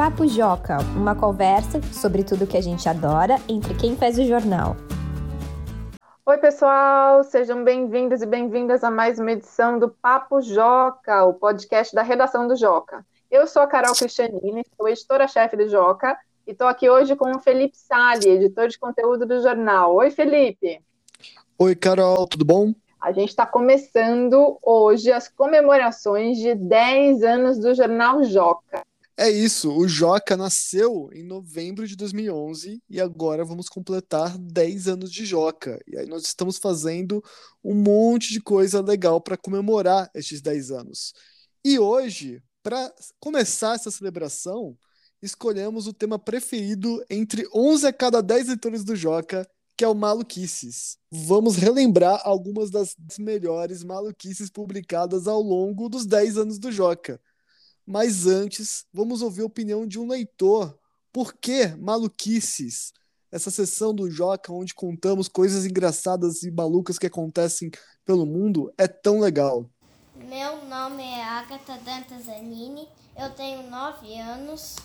Papo Joca, uma conversa sobre tudo que a gente adora entre quem faz o jornal. Oi, pessoal, sejam bem-vindos e bem-vindas a mais uma edição do Papo Joca, o podcast da redação do Joca. Eu sou a Carol Cristianini, sou editora-chefe do Joca e estou aqui hoje com o Felipe Sali, editor de conteúdo do jornal. Oi, Felipe. Oi, Carol, tudo bom? A gente está começando hoje as comemorações de 10 anos do jornal Joca. É isso, o Joca nasceu em novembro de 2011 e agora vamos completar 10 anos de Joca. E aí nós estamos fazendo um monte de coisa legal para comemorar estes 10 anos. E hoje, para começar essa celebração, escolhemos o tema preferido entre 11 a cada 10 leitores do Joca, que é o Maluquices. Vamos relembrar algumas das melhores maluquices publicadas ao longo dos 10 anos do Joca. Mas antes, vamos ouvir a opinião de um leitor. Por que maluquices? Essa sessão do Joca, onde contamos coisas engraçadas e malucas que acontecem pelo mundo, é tão legal. Meu nome é Agatha Dantasanini, eu tenho 9 anos.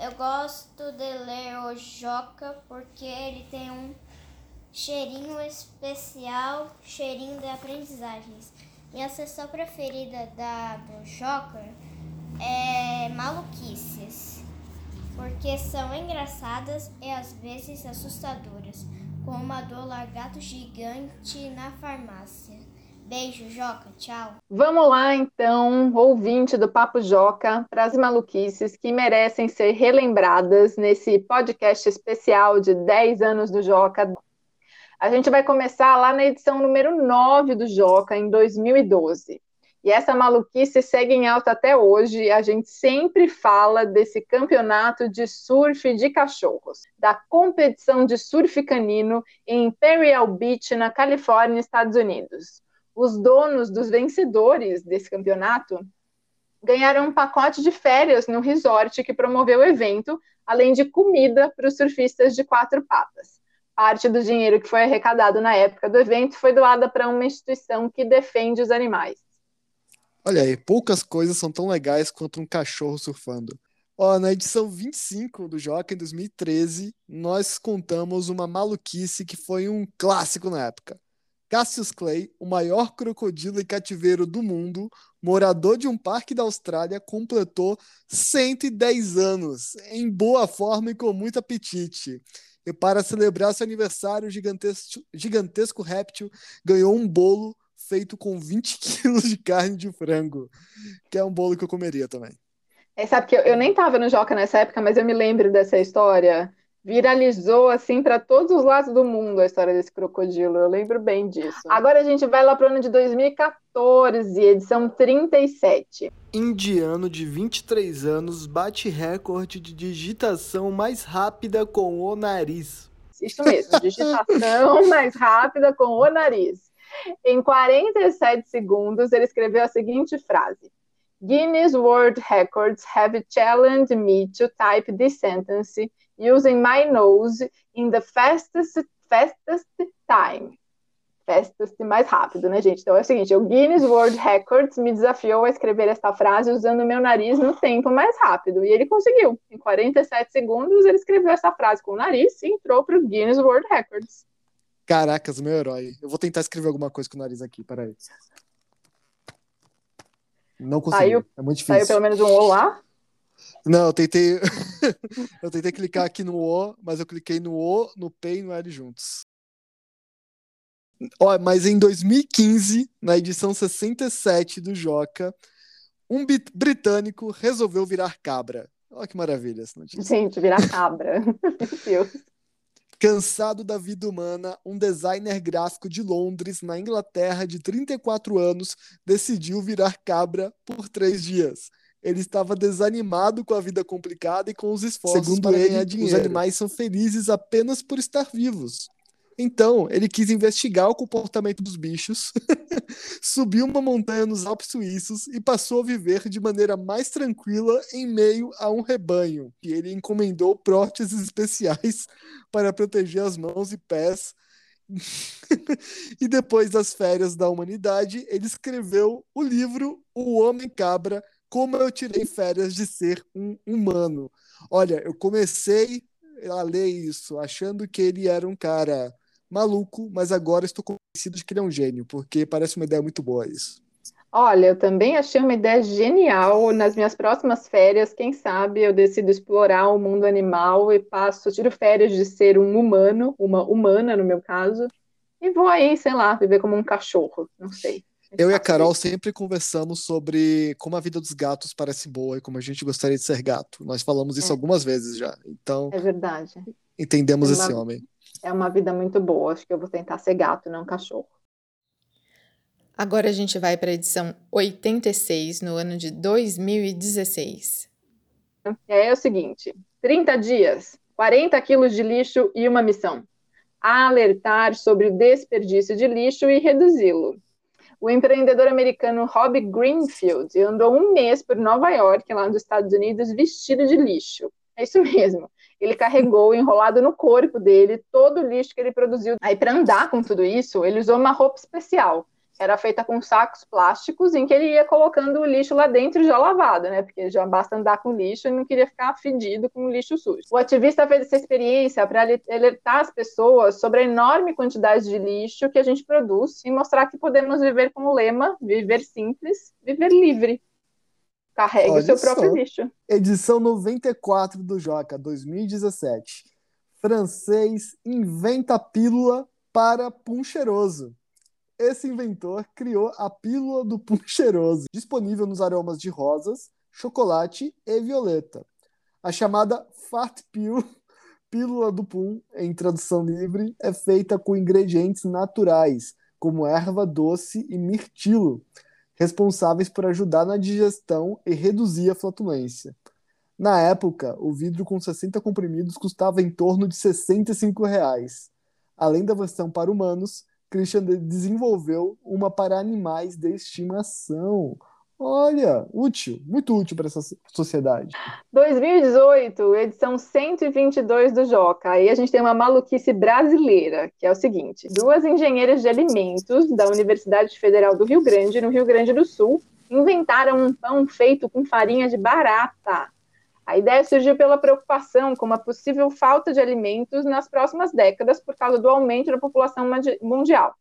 Eu gosto de ler o Joca porque ele tem um cheirinho especial, cheirinho de aprendizagens. Minha sessão preferida da, do Joca é maluquices, porque são engraçadas e às vezes assustadoras, como a do largato gigante na farmácia. Beijo, Joca. Tchau. Vamos lá, então, ouvinte do Papo Joca, para as maluquices que merecem ser relembradas nesse podcast especial de 10 anos do Joca. A gente vai começar lá na edição número 9 do Joca, em 2012. E essa maluquice segue em alta até hoje. A gente sempre fala desse campeonato de surf de cachorros, da competição de surf canino em Imperial Beach, na Califórnia, Estados Unidos. Os donos dos vencedores desse campeonato ganharam um pacote de férias no resort que promoveu o evento, além de comida para os surfistas de quatro patas. Parte do dinheiro que foi arrecadado na época do evento foi doada para uma instituição que defende os animais. Olha aí, poucas coisas são tão legais quanto um cachorro surfando. Na edição 25 do Joca, em 2013, nós contamos uma maluquice que foi um clássico na época. Cassius Clay, o maior crocodilo em cativeiro do mundo, morador de um parque da Austrália, completou 110 anos, em boa forma e com muito apetite. E para celebrar seu aniversário, o gigantesco, gigantesco réptil ganhou um bolo feito com 20 quilos de carne de frango, que é um bolo que eu comeria também. É, sabe que eu, eu nem estava no Joca nessa época, mas eu me lembro dessa história. Viralizou assim para todos os lados do mundo a história desse crocodilo. Eu lembro bem disso. Agora a gente vai lá para o ano de 2014, edição 37. Indiano de 23 anos bate recorde de digitação mais rápida com o nariz. Isso mesmo, digitação mais rápida com o nariz. Em 47 segundos, ele escreveu a seguinte frase: Guinness World Records have challenged me to type this sentence using my nose in the fastest, fastest time. Fastest mais rápido, né, gente? Então é o seguinte: o Guinness World Records me desafiou a escrever esta frase usando meu nariz no tempo mais rápido. E ele conseguiu. Em 47 segundos, ele escreveu essa frase com o nariz e entrou para o Guinness World Records. Caracas, meu herói. Eu vou tentar escrever alguma coisa com o nariz aqui, peraí. Não consegui. Saiu, é muito difícil. Saiu pelo menos um O lá? Não, eu tentei. eu tentei clicar aqui no O, mas eu cliquei no O, no P e no L juntos. Ó, mas em 2015, na edição 67 do Joca, um britânico resolveu virar cabra. Olha que maravilha essa notícia. Gente, virar cabra. Meu Deus. Cansado da vida humana, um designer gráfico de Londres, na Inglaterra, de 34 anos, decidiu virar cabra por três dias. Ele estava desanimado com a vida complicada e com os esforços Segundo para ele, ganhar dinheiro. Os animais são felizes apenas por estar vivos. Então, ele quis investigar o comportamento dos bichos, subiu uma montanha nos Alpes suíços e passou a viver de maneira mais tranquila em meio a um rebanho. E ele encomendou próteses especiais para proteger as mãos e pés. e depois das férias da humanidade, ele escreveu o livro O Homem Cabra, como eu tirei férias de ser um humano. Olha, eu comecei a ler isso achando que ele era um cara maluco, mas agora estou convencido de que ele é um gênio, porque parece uma ideia muito boa isso. Olha, eu também achei uma ideia genial. Nas minhas próximas férias, quem sabe eu decido explorar o mundo animal e passo, tiro férias de ser um humano, uma humana no meu caso, e vou aí, sei lá, viver como um cachorro, não sei. Eu e a Carol sempre conversamos sobre como a vida dos gatos parece boa e como a gente gostaria de ser gato. Nós falamos isso é. algumas vezes já. Então. É verdade. Entendemos é uma, esse homem. É uma vida muito boa. Acho que eu vou tentar ser gato, não cachorro. Agora a gente vai para a edição 86, no ano de 2016. É, é o seguinte: 30 dias, 40 quilos de lixo e uma missão. Alertar sobre o desperdício de lixo e reduzi-lo. O empreendedor americano Rob Greenfield andou um mês por Nova York, lá nos Estados Unidos, vestido de lixo. É isso mesmo. Ele carregou enrolado no corpo dele todo o lixo que ele produziu. Aí, para andar com tudo isso, ele usou uma roupa especial era feita com sacos plásticos em que ele ia colocando o lixo lá dentro já lavado, né? Porque já basta andar com lixo e não queria ficar fedido com lixo sujo. O ativista fez essa experiência para alertar as pessoas sobre a enorme quantidade de lixo que a gente produz e mostrar que podemos viver com o lema viver simples, viver livre. Carregue Olha o seu próprio lixo. Edição 94 do Joca, 2017. Francês inventa pílula para pum cheiroso esse inventor criou a pílula do pum cheiroso, disponível nos aromas de rosas, chocolate e violeta. A chamada Fat Pill, pílula do pum, em tradução livre, é feita com ingredientes naturais, como erva doce e mirtilo, responsáveis por ajudar na digestão e reduzir a flatulência. Na época, o vidro com 60 comprimidos custava em torno de 65 reais. Além da versão para humanos, Christian desenvolveu uma para animais de estimação. Olha, útil, muito útil para essa sociedade. 2018, edição 122 do Joca. Aí a gente tem uma maluquice brasileira, que é o seguinte: duas engenheiras de alimentos da Universidade Federal do Rio Grande, no Rio Grande do Sul, inventaram um pão feito com farinha de barata. A ideia surgiu pela preocupação com uma possível falta de alimentos nas próximas décadas por causa do aumento da população mundial.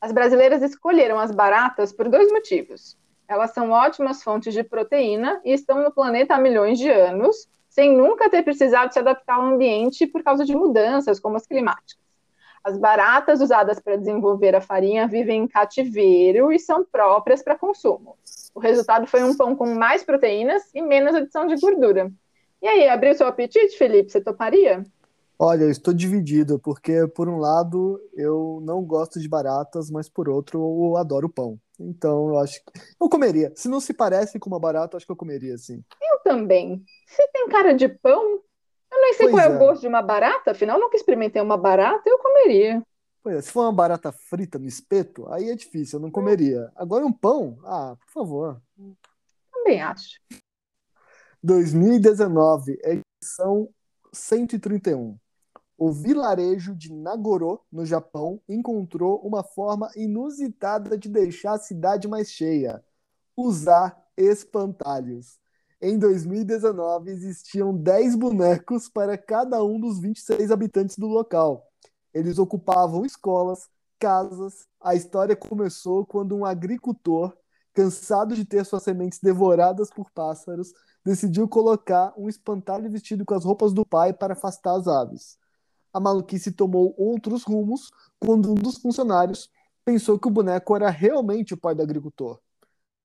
As brasileiras escolheram as baratas por dois motivos. Elas são ótimas fontes de proteína e estão no planeta há milhões de anos, sem nunca ter precisado se adaptar ao ambiente por causa de mudanças como as climáticas. As baratas usadas para desenvolver a farinha vivem em cativeiro e são próprias para consumo. O resultado foi um pão com mais proteínas e menos adição de gordura. E aí, abriu seu apetite, Felipe? Você toparia? Olha, eu estou dividido, porque por um lado eu não gosto de baratas, mas por outro eu adoro pão. Então eu acho que eu comeria. Se não se parece com uma barata, acho que eu comeria, sim. Eu também. Se tem cara de pão, eu nem sei pois qual é. é o gosto de uma barata, afinal, nunca experimentei uma barata, eu comeria. Pois é, se for uma barata frita no espeto, aí é difícil, eu não comeria. Agora um pão, ah, por favor. Também acho. 2019, edição 131. O vilarejo de Nagoro, no Japão, encontrou uma forma inusitada de deixar a cidade mais cheia: usar espantalhos. Em 2019, existiam 10 bonecos para cada um dos 26 habitantes do local. Eles ocupavam escolas, casas. A história começou quando um agricultor, cansado de ter suas sementes devoradas por pássaros, decidiu colocar um espantalho vestido com as roupas do pai para afastar as aves. A maluquice tomou outros rumos quando um dos funcionários pensou que o boneco era realmente o pai do agricultor.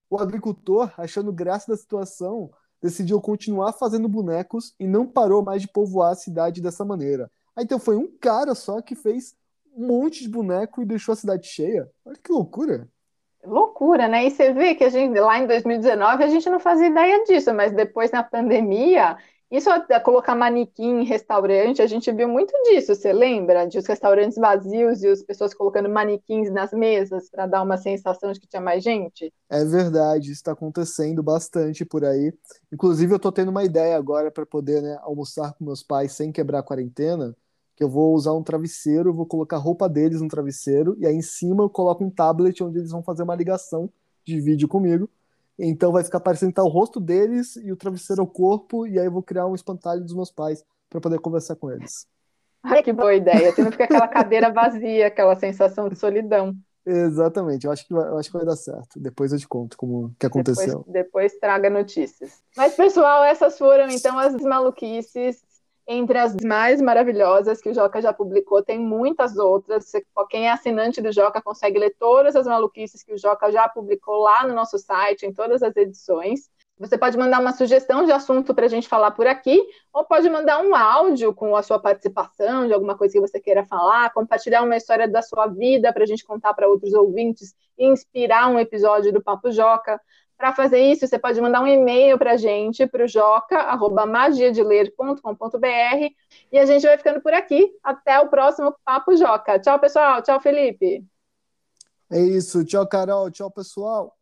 O agricultor, achando graça da situação, decidiu continuar fazendo bonecos e não parou mais de povoar a cidade dessa maneira. Aí então foi um cara só que fez um monte de boneco e deixou a cidade cheia. Olha que loucura. Loucura, né? E você vê que a gente lá em 2019 a gente não fazia ideia disso, mas depois na pandemia isso a colocar manequim em restaurante, a gente viu muito disso, você lembra? De os restaurantes vazios e as pessoas colocando manequins nas mesas para dar uma sensação de que tinha mais gente? É verdade, isso está acontecendo bastante por aí. Inclusive, eu estou tendo uma ideia agora para poder né, almoçar com meus pais sem quebrar a quarentena, que eu vou usar um travesseiro, vou colocar a roupa deles no travesseiro, e aí em cima eu coloco um tablet onde eles vão fazer uma ligação de vídeo comigo Então vai ficar parecendo tá o rosto deles e o travesseiro ao corpo, e aí eu vou criar um espantalho dos meus pais para poder conversar com eles. Ai, que boa ideia. Você não fica aquela cadeira vazia, aquela sensação de solidão. Exatamente, eu acho que vai, eu acho que vai dar certo. Depois eu te conto como que aconteceu. Depois, depois traga notícias. Mas, pessoal, essas foram então as maluquices entre as mais maravilhosas que o Joca já publicou, tem muitas outras. Quem é assinante do Joca consegue ler todas as maluquices que o Joca já publicou lá no nosso site, em todas as edições. Você pode mandar uma sugestão de assunto para a gente falar por aqui, ou pode mandar um áudio com a sua participação, de alguma coisa que você queira falar, compartilhar uma história da sua vida para a gente contar para outros ouvintes e inspirar um episódio do Papo Joca. Para fazer isso, você pode mandar um e-mail para a gente, para o joca.magiadeler.com.br e a gente vai ficando por aqui. Até o próximo Papo Joca. Tchau, pessoal. Tchau, Felipe. É isso. Tchau, Carol. Tchau, pessoal.